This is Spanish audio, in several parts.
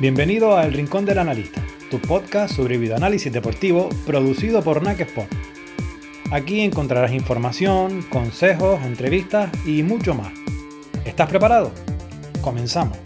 Bienvenido a El Rincón del Analista, tu podcast sobre videoanálisis deportivo producido por NAC Sport. Aquí encontrarás información, consejos, entrevistas y mucho más. ¿Estás preparado? Comenzamos.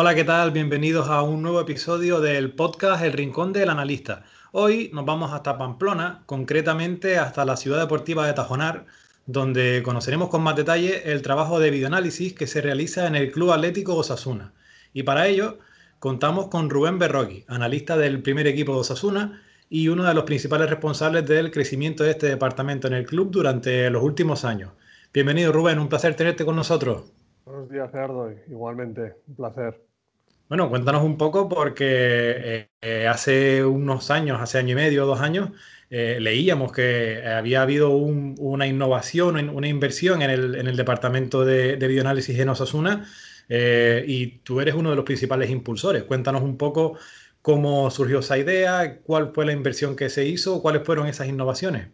Hola, ¿qué tal? Bienvenidos a un nuevo episodio del podcast El Rincón del Analista. Hoy nos vamos hasta Pamplona, concretamente hasta la ciudad deportiva de Tajonar, donde conoceremos con más detalle el trabajo de videoanálisis que se realiza en el Club Atlético Osasuna. Y para ello contamos con Rubén Berroqui, analista del primer equipo de Osasuna y uno de los principales responsables del crecimiento de este departamento en el club durante los últimos años. Bienvenido Rubén, un placer tenerte con nosotros. Buenos días, Gerardo. Igualmente, un placer. Bueno, cuéntanos un poco porque eh, eh, hace unos años, hace año y medio, dos años, eh, leíamos que había habido una innovación, una inversión en el, departamento de, de, bioanálisis en Osasuna y tú eres uno de los principales impulsores. Cuéntanos un poco cómo surgió esa idea, cuál fue la inversión que se hizo, cuáles fueron esas innovaciones.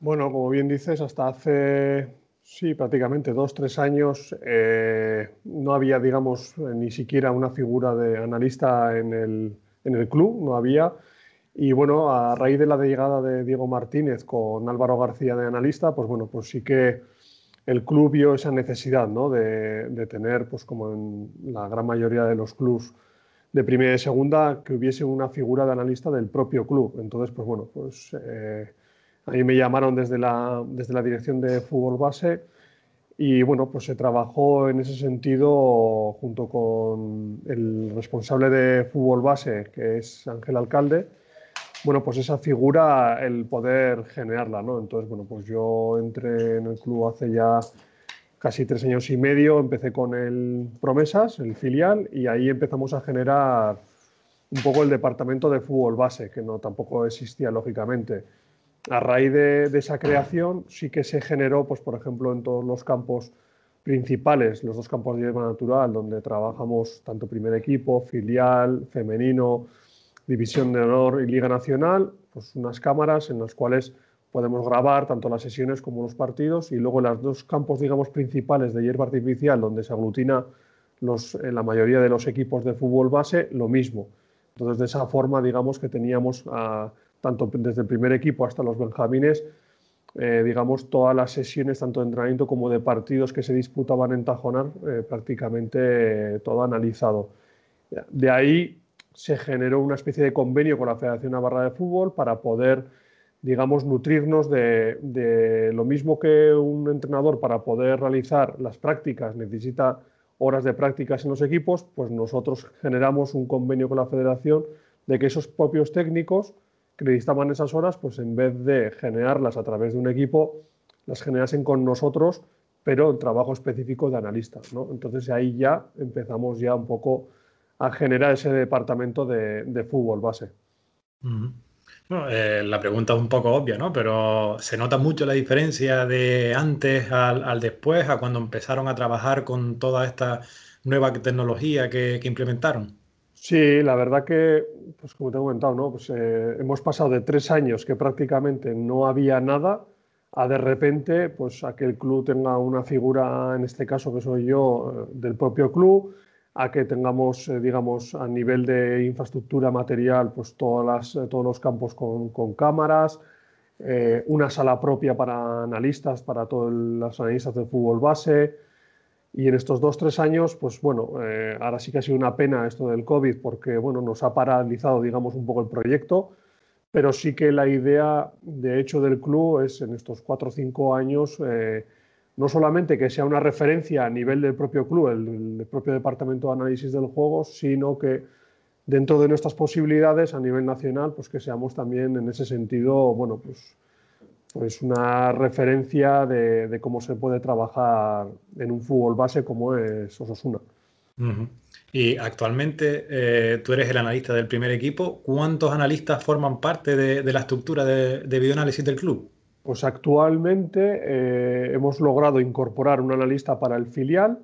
Bueno, como bien dices, hasta hace Sí, prácticamente dos, tres años eh, no había, digamos, ni siquiera una figura de analista en el, en el, club, no había. Y bueno, a raíz de la llegada de Diego Martínez con Álvaro García de analista, pues bueno, pues sí que el club vio esa necesidad, ¿no? De, de tener, pues como en la gran mayoría de los clubs de primera y segunda, que hubiese una figura de analista del propio club. Entonces, pues bueno, pues... Eh, a mí me llamaron desde la, desde la dirección de fútbol base y bueno, pues se trabajó en ese sentido junto con el responsable de fútbol base, que es Ángel Alcalde. Bueno, pues esa figura, el poder generarla, ¿no? Entonces, bueno, pues yo entré en el club hace ya casi tres años y medio, empecé con el Promesas, el filial, y ahí empezamos a generar un poco el departamento de fútbol base, que no tampoco existía lógicamente a raíz de, esa creación sí que se generó, pues, por ejemplo, en todos los campos principales, los dos campos de hierba natural, donde trabajamos tanto primer equipo, filial, femenino, división de honor y liga nacional, pues unas cámaras en las cuales podemos grabar tanto las sesiones como los partidos y luego los dos campos, digamos, principales de hierba artificial, donde se aglutina en la mayoría de los equipos de fútbol base, lo mismo. Entonces, de esa forma, digamos que teníamos a tanto desde el primer equipo hasta los benjamines, eh, digamos, todas las sesiones, tanto de entrenamiento como de partidos que se disputaban en Tajonar, eh, prácticamente eh, todo analizado. De ahí se generó una especie de convenio con la Federación Navarra de Fútbol para poder, digamos, nutrirnos de, de lo mismo que un entrenador para poder realizar las prácticas necesita horas de prácticas en los equipos, pues nosotros generamos un convenio con la Federación de que esos propios técnicos necesitaban esas horas, pues en vez de generarlas a través de un equipo, las generasen con nosotros, pero en trabajo específico de analista. ¿no? Entonces ahí ya empezamos ya un poco a generar ese departamento de, fútbol base. Eh, la pregunta es un poco obvia, ¿no? Pero se nota mucho la diferencia de antes al, después, a cuando empezaron a trabajar con toda esta nueva tecnología que implementaron. Sí, la verdad que, pues como te he comentado, ¿no? pues, eh, hemos pasado de tres años que prácticamente no había nada a de repente pues, a que el club tenga una figura, en este caso que soy yo, eh, del propio club, a que tengamos, eh, digamos, a nivel de infraestructura material, pues todas todos los campos con, con cámaras, una sala propia para analistas, para todos los analistas de fútbol base, y en estos dos, tres años, pues bueno, eh, ahora sí que ha sido una pena esto del COVID porque, bueno, nos ha paralizado, digamos, un poco el proyecto, pero sí que la idea, de hecho, del club es en estos cuatro o cinco años, eh, no solamente que sea una referencia a nivel del propio club, el, el, propio departamento de análisis del juego, sino que dentro de nuestras posibilidades a nivel nacional, pues que seamos también en ese sentido, bueno, pues pues una referencia de, cómo se puede trabajar en un fútbol base como es Osasuna. Y actualmente eh, tú eres el analista del primer equipo. ¿Cuántos analistas forman parte de, la estructura de, de, videoanálisis del club? Pues actualmente eh, hemos logrado incorporar un analista para el filial,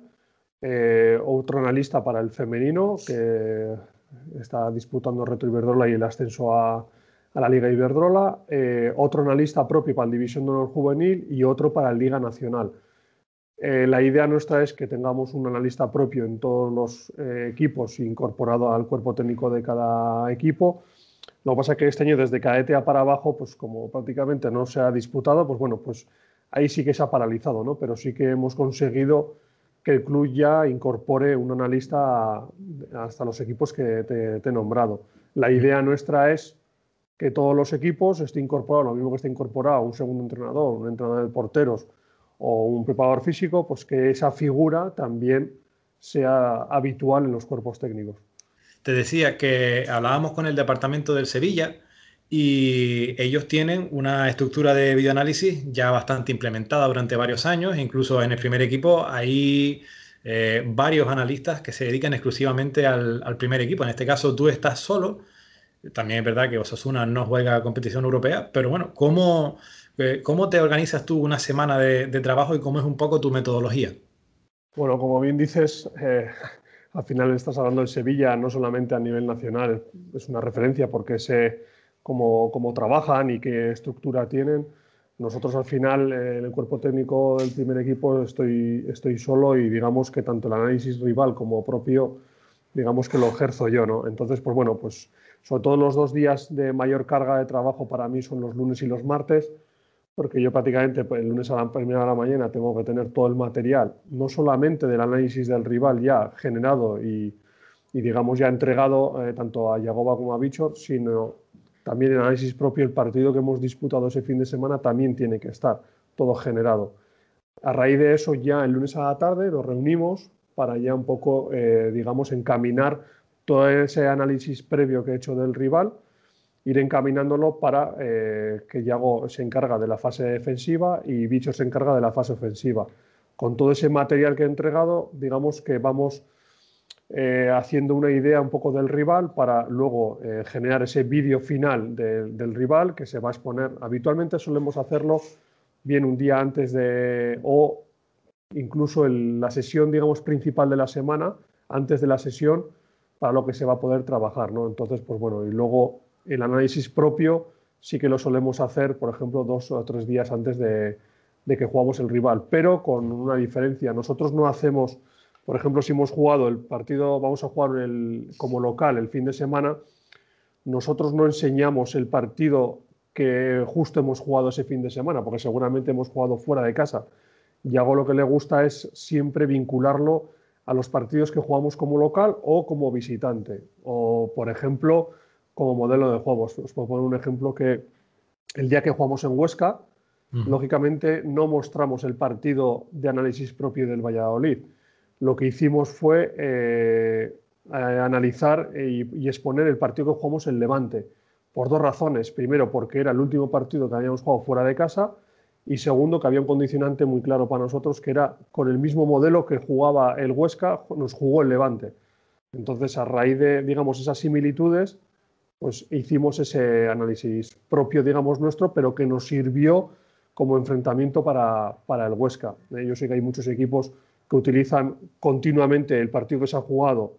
eh, otro analista para el femenino, que está disputando Retro Iberdrola y el ascenso a, la Liga Iberdrola, eh, otro analista propio para el División de Honor Juvenil y otro para la Liga Nacional. Eh, la idea nuestra es que tengamos un analista propio en todos los equipos, incorporado al cuerpo técnico de cada equipo. Lo que pasa es que este año, desde cadete a para abajo, pues como prácticamente no se ha disputado, pues bueno, pues ahí sí que se ha paralizado, ¿no? Pero sí que hemos conseguido que el club ya incorpore un analista hasta los equipos que te, he nombrado. La idea nuestra es que todos los equipos estén incorporados, lo mismo que esté incorporado un segundo entrenador, un entrenador de porteros o un preparador físico, pues que esa figura también sea habitual en los cuerpos técnicos. Te decía que hablábamos con el departamento del Sevilla y ellos tienen una estructura de videoanálisis ya bastante implementada durante varios años. Incluso en el primer equipo hay eh, varios analistas que se dedican exclusivamente al, primer equipo. En este caso tú estás solo. También es verdad que Osasuna no juega competición europea, pero bueno, ¿cómo, eh, cómo te organizas tú una semana de, trabajo y cómo es un poco tu metodología? Bueno, como bien dices, eh, al final estás hablando de Sevilla no solamente a nivel nacional, es una referencia porque se cómo, trabajan y qué estructura tienen. Nosotros al final, en el cuerpo técnico del primer equipo, estoy, estoy solo y digamos que tanto el análisis rival como propio, digamos que lo ejerzo yo, ¿no? Entonces, pues bueno, pues sobre todo los dos días de mayor carga de trabajo para mí son los lunes y los martes, porque yo prácticamente pues, el lunes a la primera de la mañana tengo que tener todo el material, no solamente del análisis del rival ya generado y, digamos ya entregado eh, tanto a Yagoba como a Bichor, sino también el análisis propio, el partido que hemos disputado ese fin de semana también tiene que estar todo generado. A raíz de eso, ya el lunes a la tarde nos reunimos para ya un poco, eh, digamos, encaminar todo ese análisis previo que he hecho del rival, ir encaminándolo para eh, que Yago se encarga de la fase defensiva y Bicho se encarga de la fase ofensiva. Con todo ese material que he entregado, digamos que vamos eh, haciendo una idea un poco del rival para luego eh, generar ese vídeo final del rival que se va a exponer. Habitualmente solemos hacerlo bien un día antes de o incluso en la sesión, digamos, principal de la semana, antes de la sesión, para lo que se va a poder trabajar, ¿no? Entonces, pues bueno, y luego el análisis propio sí que lo solemos hacer, por ejemplo, dos o tres días antes de, de que jugamos el rival, pero con una diferencia. Nosotros no hacemos por ejemplo, si hemos jugado el partido, vamos a jugar el, como local el fin de semana, nosotros no enseñamos el partido que justo hemos jugado ese fin de semana, porque seguramente hemos jugado fuera de casa. Y hago lo que le gusta es siempre vincularlo a los partidos que jugamos como local o como visitante. O, por ejemplo, como modelo de juegos. Os puedo poner un ejemplo que el día que jugamos en Huesca, lógicamente no mostramos el partido de análisis propio del Valladolid lo que hicimos fue eh, analizar y, exponer el partido que jugamos en Levante, por dos razones. Primero, porque era el último partido que habíamos jugado fuera de casa y segundo, que había un condicionante muy claro para nosotros, que era con el mismo modelo que jugaba el Huesca, nos jugó el Levante. Entonces, a raíz de, digamos, esas similitudes, pues hicimos ese análisis propio, digamos, nuestro, pero que nos sirvió como enfrentamiento para, para el Huesca. Yo sé que hay muchos equipos que utilizan continuamente el partido que se ha jugado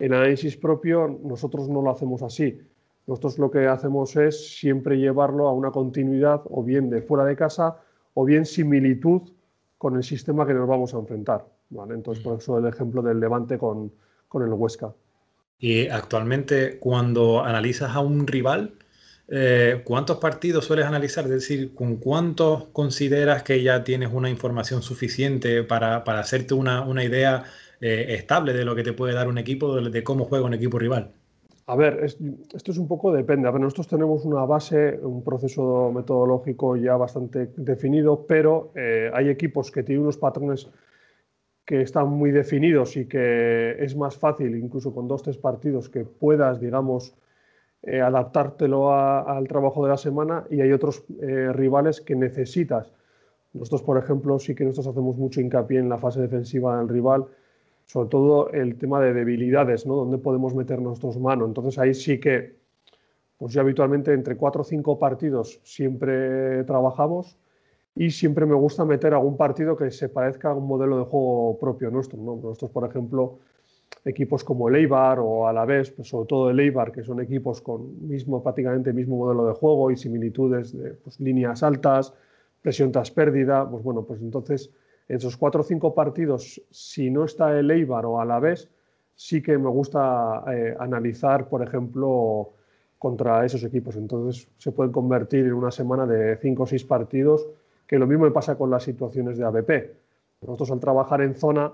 en análisis propio, nosotros no lo hacemos así. Nosotros lo que hacemos es siempre llevarlo a una continuidad o bien de fuera de casa o bien similitud con el sistema que nos vamos a enfrentar. Entonces, por eso el ejemplo del Levante con, con el Huesca. Y actualmente, cuando analizas a un rival, eh, ¿cuántos partidos sueles analizar? Es decir, ¿con cuántos consideras que ya tienes una información suficiente para, hacerte una, idea eh, estable de lo que te puede dar un equipo, de, cómo juega un equipo rival? A ver, esto es un poco depende. A ver, nosotros tenemos una base, un proceso metodológico ya bastante definido, pero eh, hay equipos que tienen unos patrones que están muy definidos y que es más fácil, incluso con dos, tres partidos, que puedas, digamos, eh, adaptártelo al trabajo de la semana y hay otros eh, rivales que necesitas. Nosotros, por ejemplo, sí que nosotros hacemos mucho hincapié en la fase defensiva del rival, sobre todo el tema de debilidades, ¿no? Donde podemos meter nuestros manos. Entonces ahí sí que, pues ya habitualmente entre cuatro o cinco partidos siempre trabajamos y siempre me gusta meter algún partido que se parezca a un modelo de juego propio nuestro. ¿no? Nosotros, por ejemplo, equipos como el Eibar o Alavés, pues sobre todo el Eibar, que son equipos con mismo, prácticamente mismo modelo de juego y similitudes de pues, líneas altas, presión tras pérdida, pues bueno, pues entonces en esos cuatro o cinco partidos, si no está el Eibar o Alavés, sí que me gusta eh, analizar, por ejemplo, contra esos equipos. Entonces se pueden convertir en una semana de cinco o seis partidos, que lo mismo me pasa con las situaciones de ABP. Nosotros al trabajar en zona,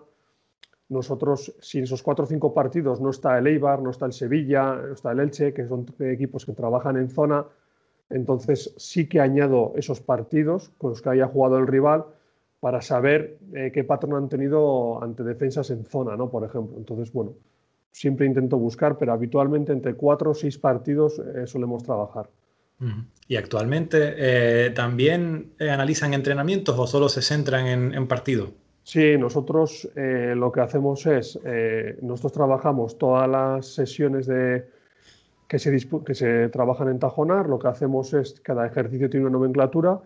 nosotros, si en esos cuatro o cinco partidos no está el Eibar, no está el Sevilla, no está el Elche, que son equipos que trabajan en zona, entonces sí que añado esos partidos con los que haya jugado el rival para saber eh, qué patrón han tenido ante defensas en zona, ¿no? Por ejemplo. Entonces, bueno, siempre intento buscar, pero habitualmente entre cuatro o seis partidos eh, solemos trabajar. ¿Y actualmente eh, también analizan entrenamientos o solo se centran en, en partidos? Sí, nosotros eh, lo que hacemos es, eh, nosotros trabajamos todas las sesiones de, que, se que se trabajan en Tajonar, lo que hacemos es, cada ejercicio tiene una nomenclatura,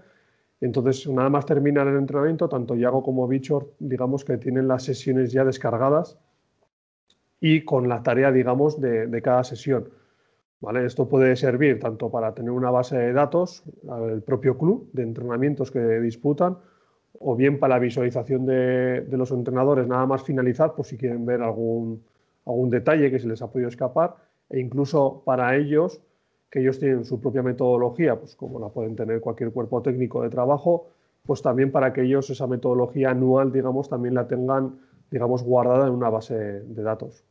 entonces nada más termina el entrenamiento, tanto Yago como Bichor, digamos que tienen las sesiones ya descargadas y con la tarea, digamos, de, cada sesión. ¿Vale? Esto puede servir tanto para tener una base de datos, el propio club de entrenamientos que disputan, o bien para la visualización de, los entrenadores, nada más finalizar, por si quieren ver algún, algún detalle que se les ha podido escapar, e incluso para ellos, que ellos tienen su propia metodología, pues como la pueden tener cualquier cuerpo técnico de trabajo, pues también para que ellos esa metodología anual, digamos, también la tengan, digamos, guardada en una base de datos.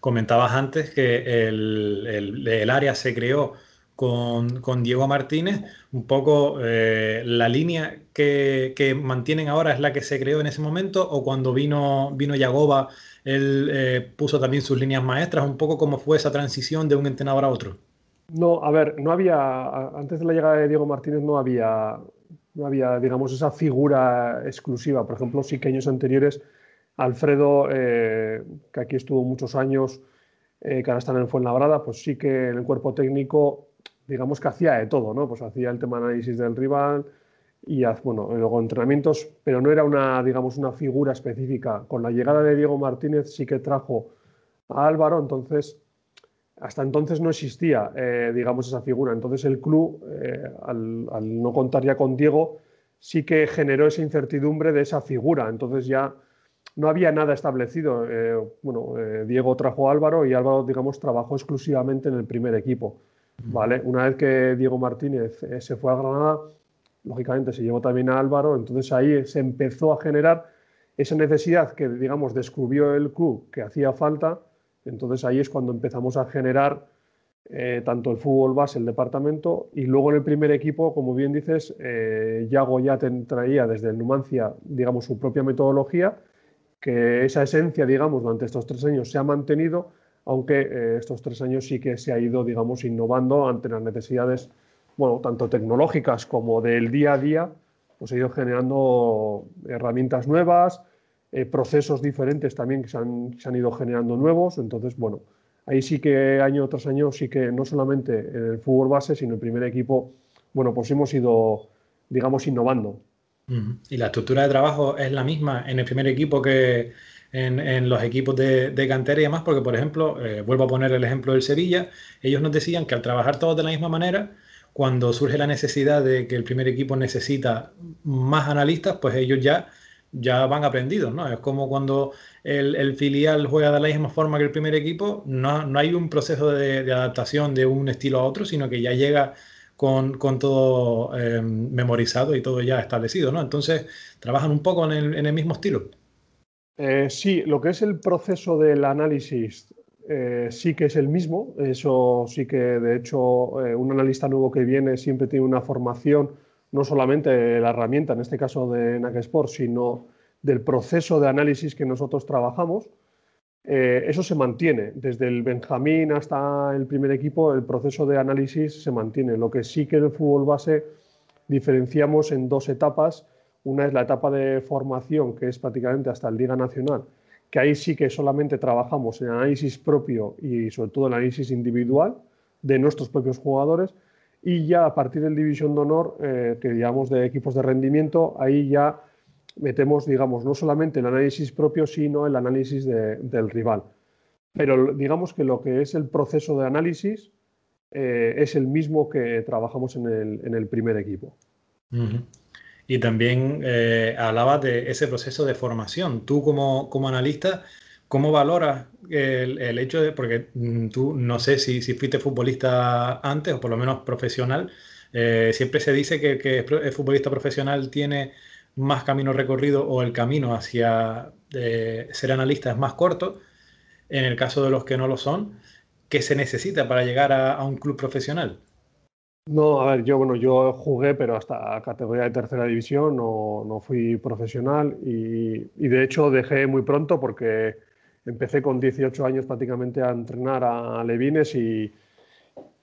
Comentabas antes que el, el área se creó con, Diego Martínez, un poco eh, la línea que, mantienen ahora es la que se creó en ese momento, o cuando vino, vino Yagoba, él eh, puso también sus líneas maestras, un poco cómo fue esa transición de un entrenador a otro. No, a ver, no había, antes de la llegada de Diego Martínez no había, no había, digamos, esa figura exclusiva. Por ejemplo, sí que años anteriores, Alfredo, eh, que aquí estuvo muchos años, que ahora está en el Fuenlabrada, pues sí que en el cuerpo técnico digamos que hacía de todo, ¿no? Pues hacía el tema análisis del rival y bueno, luego entrenamientos, pero no era una, digamos, una figura específica. Con la llegada de Diego Martínez sí que trajo a Álvaro, entonces hasta entonces no existía, eh, digamos, esa figura. Entonces el club, eh, al, no contar ya con Diego, sí que generó esa incertidumbre de esa figura. Entonces ya no había nada establecido. Eh, bueno, Diego trajo a Álvaro y Álvaro, digamos, trabajó exclusivamente en el primer equipo. ¿vale? Una vez que Diego Martínez se fue a Granada, lógicamente se llevó también a Álvaro, entonces ahí se empezó a generar esa necesidad que, digamos, descubrió el club que hacía falta, entonces ahí es cuando empezamos a generar eh, tanto el fútbol base, el departamento, y luego en el primer equipo, como bien dices, eh, Yago ya traía desde el Numancia, digamos, su propia metodología, que esa esencia, digamos, durante estos tres años se ha mantenido, aunque eh, estos tres años sí que se ha ido, digamos, innovando ante las necesidades, bueno, tanto tecnológicas como del día a día, pues ha ido generando herramientas nuevas, eh, procesos diferentes también que se han, se han, ido generando nuevos, entonces, bueno, ahí sí que año tras año, sí que no solamente en el fútbol base, sino en el primer equipo, bueno, pues hemos ido, digamos, innovando. ¿Y la estructura de trabajo es la misma en el primer equipo que, en, los equipos de, cantera y demás, porque por ejemplo, eh, vuelvo a poner el ejemplo del Sevilla, ellos nos decían que al trabajar todos de la misma manera, cuando surge la necesidad de que el primer equipo necesita más analistas, pues ellos ya, ya van aprendidos, ¿no? Es como cuando el, filial juega de la misma forma que el primer equipo, no, no hay un proceso de, adaptación de un estilo a otro, sino que ya llega con, todo eh, memorizado y todo ya establecido, ¿no? Entonces, trabajan un poco en el mismo estilo. Eh, sí, lo que es el proceso del análisis eh, sí que es el mismo. Eso sí que, de hecho, eh, un analista nuevo que viene siempre tiene una formación, no solamente la herramienta, en este caso de NAC Sport, sino del proceso de análisis que nosotros trabajamos. eso se mantiene. Desde el Benjamín hasta el primer equipo, el proceso de análisis se mantiene. Lo que sí que en el fútbol base diferenciamos en dos etapas una es la etapa de formación, que es prácticamente hasta el Liga Nacional, que ahí sí que solamente trabajamos en análisis propio y sobre todo el análisis individual de nuestros propios jugadores. Y ya a partir del División de Honor, eh, que digamos de equipos de rendimiento, ahí ya metemos, digamos, no solamente el análisis propio, sino el análisis del rival. Pero digamos que lo que es el proceso de análisis eh, es el mismo que trabajamos en el, primer equipo. Y también eh, hablabas de ese proceso de formación. Tú como, como analista, ¿cómo valoras el, hecho de, porque mm, tú no sé si, si, fuiste futbolista antes o por lo menos profesional, eh, siempre se dice que, que, el futbolista profesional tiene más camino recorrido o el camino hacia ser analista es más corto. En el caso de los que no lo son, ¿qué se necesita para llegar a, un club profesional? No, a ver, yo bueno, yo jugué, pero hasta categoría de tercera división, no, no fui profesional y, de hecho dejé muy pronto porque empecé con 18 años prácticamente a entrenar a Levines y,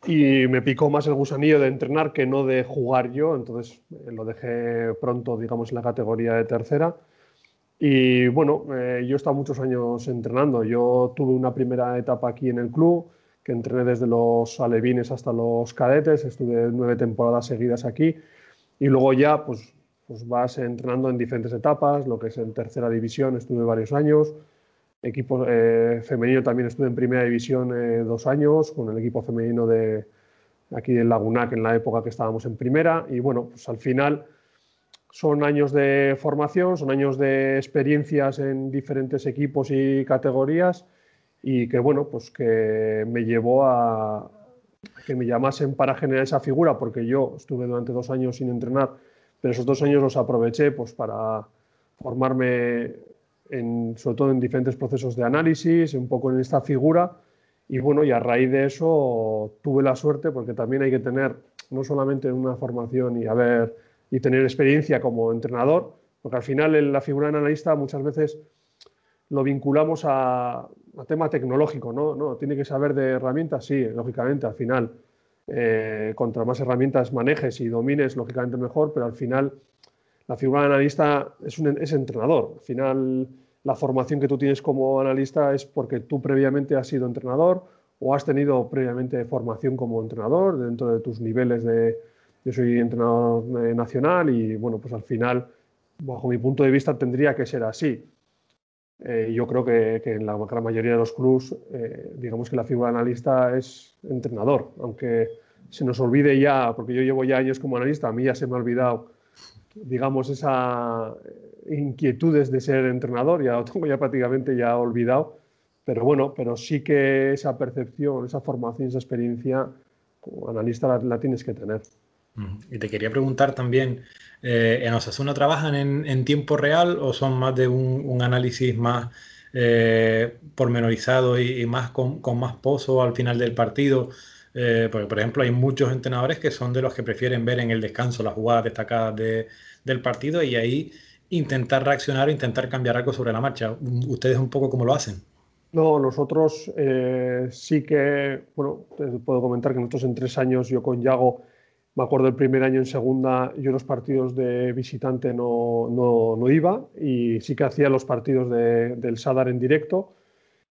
y me picó más el gusanillo de entrenar que no de jugar yo, entonces eh, lo dejé pronto, digamos, en la categoría de tercera. Y bueno, eh, yo he estado muchos años entrenando. Yo tuve una primera etapa aquí en el club, que entrené desde los alevines hasta los cadetes, estuve nueve temporadas seguidas aquí. Y luego ya pues, pues vas entrenando en diferentes etapas, lo que es en tercera división. Estuve varios años, equipo eh, femenino también estuve en primera división eh, dos años con el equipo femenino de aquí en Lagunac en la época que estábamos en primera. Y bueno, pues al final son años de formación, son años de experiencias en diferentes equipos y categorías y que bueno, pues que me llevó a que me llamasen para generar esa figura, porque yo estuve durante dos años sin entrenar, pero esos dos años los aproveché pues para formarme en, sobre todo en diferentes procesos de análisis, un poco en esta figura, y bueno, y a raíz de eso tuve la suerte, porque también hay que tener no solamente una formación y haber y tener experiencia como entrenador, porque al final en la figura de analista muchas veces lo vinculamos a, tema tecnológico, ¿no? ¿no? Tiene que saber de herramientas, sí, lógicamente, al final, eh, contra más herramientas manejes y domines, lógicamente mejor, pero al final la figura de analista es, entrenador. Al final, la formación que tú tienes como analista es porque tú previamente has sido entrenador o has tenido previamente formación como entrenador dentro de tus niveles de... Yo soy entrenador eh, nacional y, bueno, pues al final, bajo mi punto de vista, tendría que ser así. Eh, yo creo que, en la gran mayoría de los clubs, eh, digamos que la figura de analista es entrenador, aunque se nos olvide ya, porque yo llevo ya años como analista, a mí ya se me ha olvidado, digamos, esas inquietudes de ser entrenador, ya lo tengo ya prácticamente ya olvidado, pero bueno, pero sí que esa percepción, esa formación, esa experiencia, como analista la tienes que tener. Y te quería preguntar también, eh, ¿en Osasuna trabajan en, tiempo real o son más de un, análisis más eh, pormenorizado y, más con, más pozo al final del partido? Eh, porque, por ejemplo, hay muchos entrenadores que son de los que prefieren ver en el descanso las jugadas destacadas del partido y ahí intentar reaccionar o intentar cambiar algo sobre la marcha. ¿Ustedes un poco cómo lo hacen? No, nosotros sí que, bueno, puedo comentar que nosotros en tres años yo con Yago me acuerdo el primer año en segunda, yo los partidos de visitante no, no, iba y sí que hacía los partidos del Sadar en directo.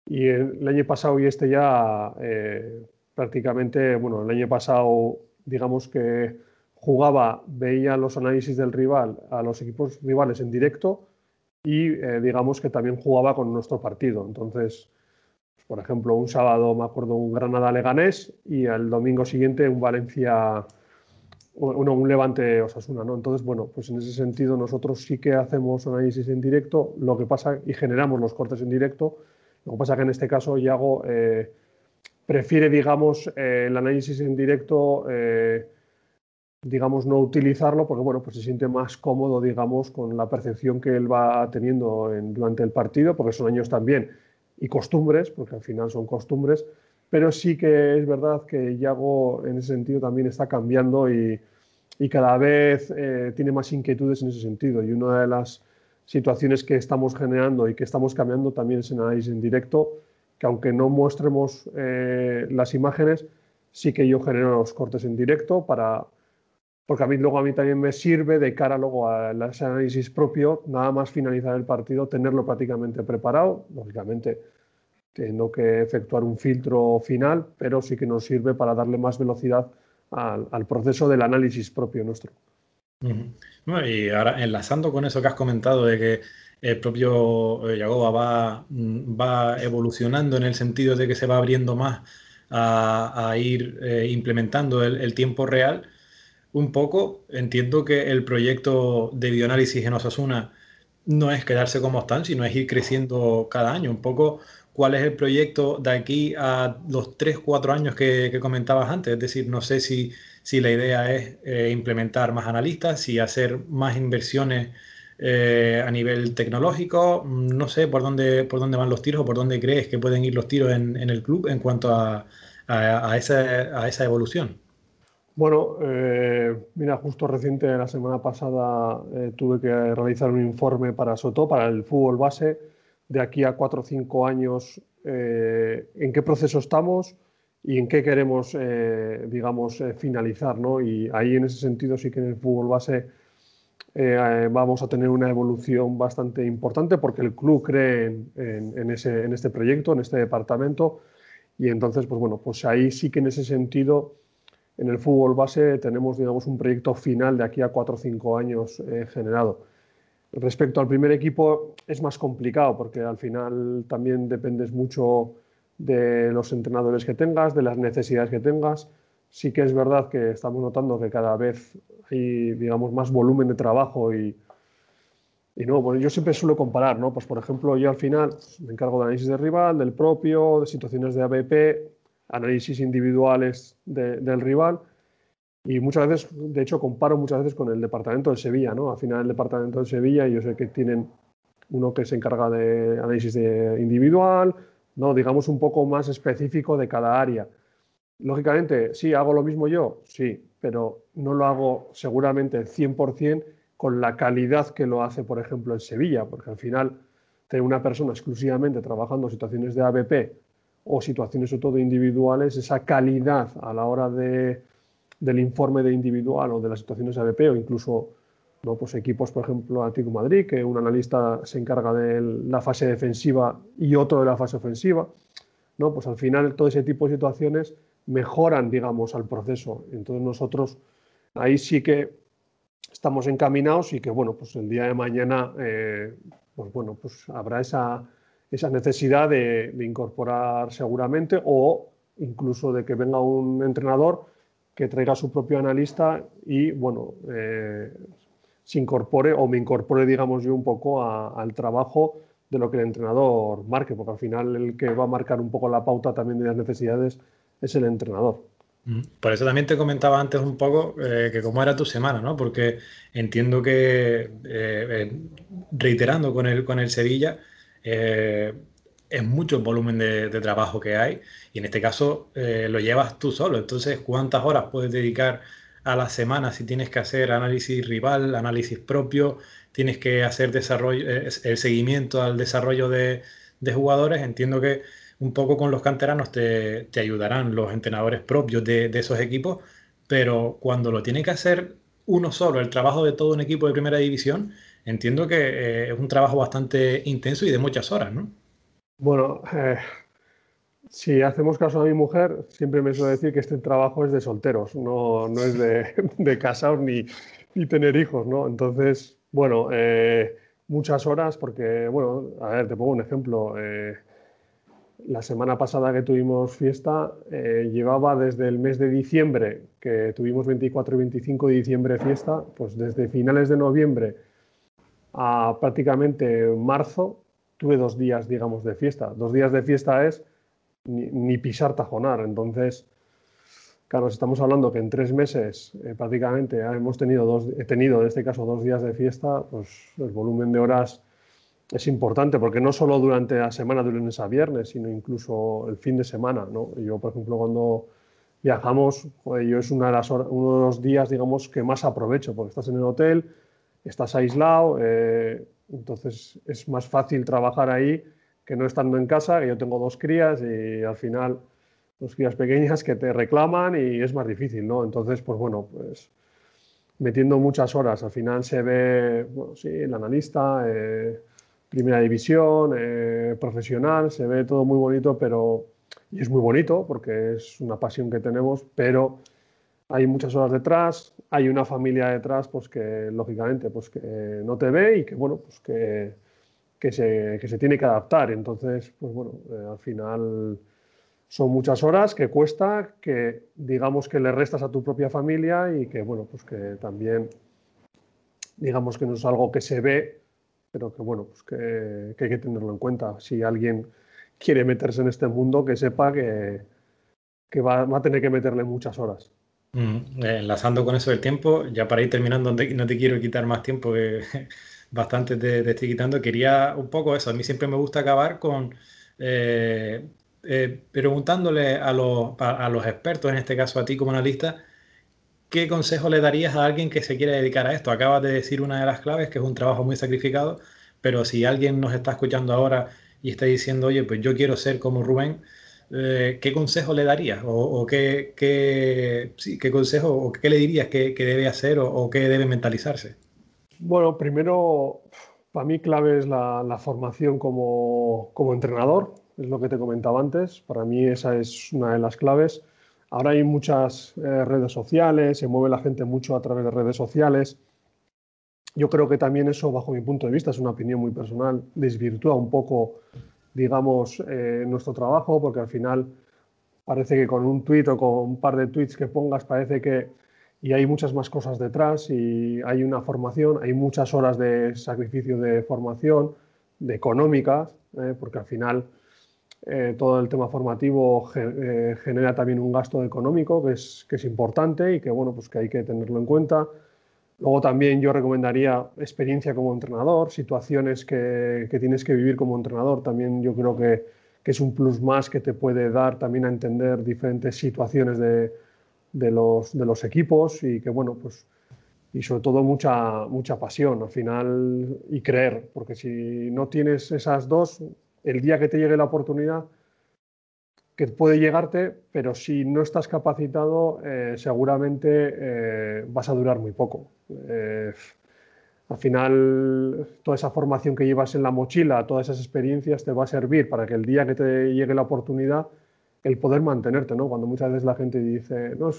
Y el, año pasado y este ya eh, prácticamente, bueno, el año pasado digamos que jugaba, veía los análisis del rival a los equipos rivales en directo y eh, digamos que también jugaba con nuestro partido. Entonces, por ejemplo, un sábado me acuerdo un Granada-Leganés y el domingo siguiente un Valencia bueno, un levante Osasuna, ¿no? Entonces, bueno, pues en ese sentido nosotros sí que hacemos análisis en directo, lo que pasa, y generamos los cortes en directo, lo que pasa que en este caso Iago eh, prefiere, digamos, eh, el análisis en directo, eh, digamos, no utilizarlo porque, bueno, pues se siente más cómodo, digamos, con la percepción que él va teniendo durante el partido, porque son años también, y costumbres, porque al final son costumbres, pero sí que es verdad que Yago en ese sentido también está cambiando y, cada vez eh, tiene más inquietudes en ese sentido. Y una de las situaciones que estamos generando y que estamos cambiando también es en análisis en directo, que aunque no muestremos eh, las imágenes, sí que yo genero los cortes en directo para porque a mí luego a mí también me sirve de cara luego a análisis propio, nada más finalizar el partido, tenerlo prácticamente preparado, lógicamente teniendo que efectuar un filtro final, pero sí que nos sirve para darle más velocidad al, proceso del análisis propio nuestro. y ahora enlazando con eso que has comentado de que el propio eh, Yagoba va, mm, va evolucionando en el sentido de que se va abriendo más a, ir eh, implementando el, tiempo real, un poco entiendo que el proyecto de bioanálisis en Osasuna no es quedarse como están, sino es ir creciendo cada año. Un poco cuál es el proyecto de aquí a los 3, 4 años que, comentabas antes. Es decir, no sé si, si la idea es eh, implementar más analistas, si hacer más inversiones eh, a nivel tecnológico. No sé por dónde, por dónde van los tiros o por dónde crees que pueden ir los tiros en, el club en cuanto a, a, esa, evolución. Bueno, eh, mira, justo reciente, la semana pasada, tuve que realizar un informe para Soto, para el fútbol base de aquí a cuatro o cinco años eh, en qué proceso estamos y en qué queremos, eh, digamos, eh, finalizar. ¿no? Y ahí en ese sentido sí que en el fútbol base vamos a tener una evolución bastante importante porque el club cree en, ese, en este proyecto, en este departamento. Y entonces, pues bueno, pues ahí sí que en ese sentido, en el fútbol base tenemos, digamos, un proyecto final de aquí a cuatro o cinco años generado. Respecto al primer equipo es más complicado porque al final también dependes mucho de los entrenadores que tengas, de las necesidades que tengas. Sí que es verdad que estamos notando que cada vez hay, digamos, más volumen de trabajo y, y no, bueno, yo siempre suelo comparar, ¿no? Pues por ejemplo, yo al final me encargo de análisis de rival, del propio, de situaciones de ABP, análisis individuales del rival y muchas veces, de hecho, comparo muchas veces con el departamento de Sevilla, ¿no? Al final el departamento de Sevilla, yo sé que tienen uno que se encarga de análisis de individual, ¿no? Digamos un poco más específico de cada área. Lógicamente, sí, hago lo mismo yo, sí, pero no lo hago seguramente 100% con la calidad que lo hace, por ejemplo, en Sevilla, porque al final tener una persona exclusivamente trabajando situaciones de ABP o situaciones sobre todo individuales, esa calidad a la hora de del informe de individual o de las situaciones ABP o incluso ¿no? pues equipos, por ejemplo, Atlético Madrid, que un analista se encarga de la fase defensiva y otro de la fase ofensiva, ¿no? pues al final todo ese tipo de situaciones mejoran, digamos, al proceso. Entonces nosotros ahí sí que estamos encaminados y que, bueno, pues el día de mañana, eh, pues bueno, pues habrá esa, esa necesidad de, de incorporar seguramente o incluso de que venga un entrenador que traiga su propio analista y, bueno, eh, se incorpore o me incorpore, digamos yo, un poco al trabajo de lo que el entrenador marque, porque al final el que va a marcar un poco la pauta también de las necesidades es el entrenador. Mm. Por eso también te comentaba antes un poco eh, que cómo era tu semana, ¿no? Porque entiendo que, eh, reiterando con el, con el Sevilla, es mucho el volumen de, trabajo que hay y en este caso eh, lo llevas tú solo. Entonces, ¿cuántas horas puedes dedicar a la semana si tienes que hacer análisis rival, análisis propio, tienes que hacer desarrollo, eh, el seguimiento al desarrollo de, jugadores? Entiendo que un poco con los canteranos te, ayudarán los entrenadores propios de, esos equipos, pero cuando lo tiene que hacer uno solo, el trabajo de todo un equipo de primera división, entiendo que eh, es un trabajo bastante intenso y de muchas horas, ¿no? Bueno, eh, si hacemos caso a mi mujer, siempre me suele decir que este trabajo es de solteros, no, no es de, de casados ni, ni, tener hijos, ¿no? Entonces, bueno, eh, muchas horas porque, bueno, a ver, te pongo un ejemplo. La semana pasada que tuvimos fiesta, llevaba desde el mes de diciembre, que tuvimos 24 y 25 de diciembre fiesta, pues desde finales de noviembre a prácticamente marzo, tuve dos días, digamos, de fiesta. Dos días de fiesta es ni, pisar tajonar. Entonces, claro, estamos hablando que en tres meses eh, prácticamente hemos tenido dos, he tenido en este caso dos días de fiesta, pues el volumen de horas es importante, porque no solo durante la semana de lunes a viernes, sino incluso el fin de semana. ¿no? Yo, por ejemplo, cuando viajamos, yo es una de las uno de los días, digamos, que más aprovecho, porque estás en el hotel, estás aislado, eh, entonces es más fácil trabajar ahí que no estando en casa, que yo tengo dos crías y al final dos crías pequeñas que te reclaman y es más difícil, ¿no? Entonces, pues bueno, pues metiendo muchas horas, al final se ve, bueno, sí, el analista, eh, primera división, eh, profesional, se ve todo muy bonito, pero, y es muy bonito porque es una pasión que tenemos, pero hay muchas horas detrás, hay una familia detrás, pues que lógicamente pues que no te ve y que bueno, pues que, que, se, que se tiene que adaptar. Entonces, pues bueno, eh, al final son muchas horas que cuesta, que digamos que le restas a tu propia familia y que bueno, pues que también digamos que no es algo que se ve, pero que bueno, pues que, que hay que tenerlo en cuenta. Si alguien quiere meterse en este mundo, que sepa que, que va, va a tener que meterle muchas horas. Mm, eh, enlazando con eso del tiempo, ya para ir terminando, no te quiero quitar más tiempo, que bastante te, estoy quitando, quería un poco eso, a mí siempre me gusta acabar con eh, eh, preguntándole a los, a, los expertos, en este caso a ti como analista, ¿qué consejo le darías a alguien que se quiere dedicar a esto? Acabas de decir una de las claves, que es un trabajo muy sacrificado, pero si alguien nos está escuchando ahora y está diciendo, oye, pues yo quiero ser como Rubén, eh, ¿qué consejo le darías? ¿O, qué, consejo o qué le dirías que, debe hacer o, qué debe mentalizarse? Bueno, primero, para mí clave es la, formación como, como, entrenador, es lo que te comentaba antes. Para mí esa es una de las claves. Ahora hay muchas eh, redes sociales, se mueve la gente mucho a través de redes sociales. Yo creo que también eso, bajo mi punto de vista, es una opinión muy personal, desvirtúa un poco digamos, eh, nuestro trabajo, porque al final parece que con un tweet o con un par de tweets que pongas parece que... Y hay muchas más cosas detrás y hay una formación, hay muchas horas de sacrificio de formación, de económicas, eh, porque al final eh, todo el tema formativo genera también un gasto económico que es, que es importante y que, bueno, pues que hay que tenerlo en cuenta. Luego también yo recomendaría experiencia como entrenador, situaciones que, tienes que vivir como entrenador. También yo creo que, es un plus más que te puede dar también a entender diferentes situaciones de, los, de los equipos y que, bueno, pues, y sobre todo mucha, mucha pasión al final y creer, porque si no tienes esas dos, el día que te llegue la oportunidad, que puede llegarte, pero si no estás capacitado, eh, seguramente eh, vas a durar muy poco. Eh, al final, toda esa formación que llevas en la mochila, todas esas experiencias te va a servir para que el día que te llegue la oportunidad, el poder mantenerte, ¿no? Cuando muchas veces la gente dice, no,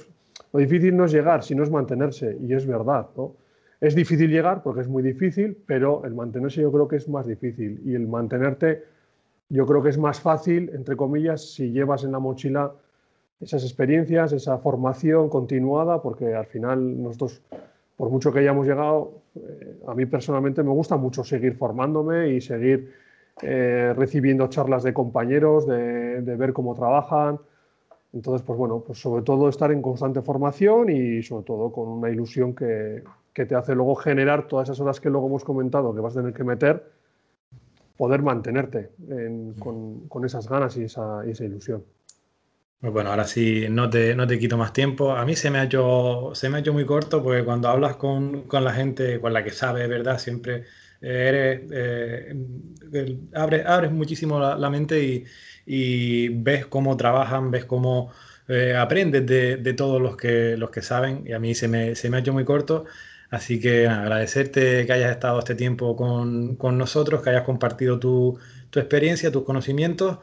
lo difícil no es llegar, sino es mantenerse, y es verdad, ¿no? Es difícil llegar porque es muy difícil, pero el mantenerse yo creo que es más difícil, y el mantenerte yo creo que es más fácil, entre comillas, si llevas en la mochila esas experiencias, esa formación continuada, porque al final nosotros, por mucho que hayamos llegado, eh, a mí personalmente me gusta mucho seguir formándome y seguir eh, recibiendo charlas de compañeros, de, ver cómo trabajan. Entonces, pues bueno, pues sobre todo estar en constante formación y sobre todo con una ilusión que, que te hace luego generar todas esas horas que luego hemos comentado que vas a tener que meter poder mantenerte con, esas ganas y esa, ilusión. Pues bueno, ahora sí, no te, no te quito más tiempo. A mí se me ha hecho, se me ha hecho muy corto porque cuando hablas con, la gente con la que sabe, ¿verdad? Siempre eres, eh, abres, muchísimo la, mente y, ves cómo trabajan, ves cómo eh, aprendes de, todos los que, los que saben y a mí se me, se me ha hecho muy corto. Así que agradecerte que hayas estado este tiempo con, nosotros, que hayas compartido tu, experiencia, tus conocimientos.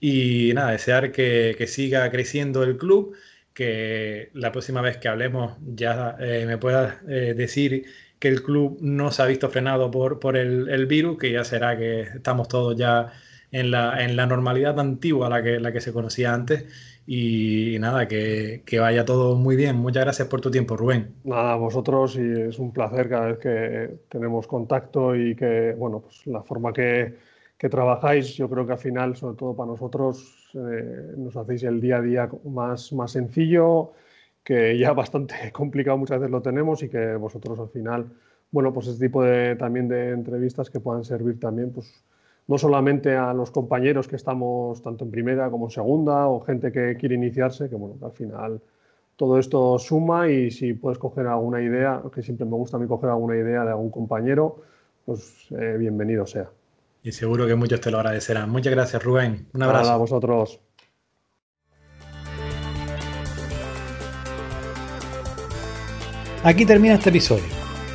Y nada, desear que, siga creciendo el club, que la próxima vez que hablemos ya eh, me puedas eh, decir que el club no se ha visto frenado por, por el, virus, que ya será que estamos todos ya en la, en la normalidad antigua, la que, la que se conocía antes y nada, que, vaya todo muy bien. Muchas gracias por tu tiempo, Rubén. Nada, vosotros y es un placer cada vez que tenemos contacto y que, bueno, pues la forma que, trabajáis, yo creo que al final, sobre todo para nosotros, eh, nos hacéis el día a día más, más sencillo, que ya bastante complicado muchas veces lo tenemos y que vosotros al final, bueno, pues este tipo de, también de entrevistas que puedan servir también, pues no solamente a los compañeros que estamos tanto en primera como en segunda o gente que quiere iniciarse, que bueno, al final todo esto suma y si puedes coger alguna idea, que siempre me gusta a mí coger alguna idea de algún compañero, pues eh, bienvenido sea. Y seguro que muchos te lo agradecerán. Muchas gracias, Rubén. Un abrazo. a vosotros. Aquí termina este episodio.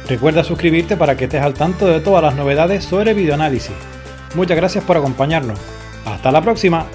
Recuerda suscribirte para que estés al tanto de todas las novedades sobre videoanálisis Muchas gracias por acompañarnos. Hasta la próxima.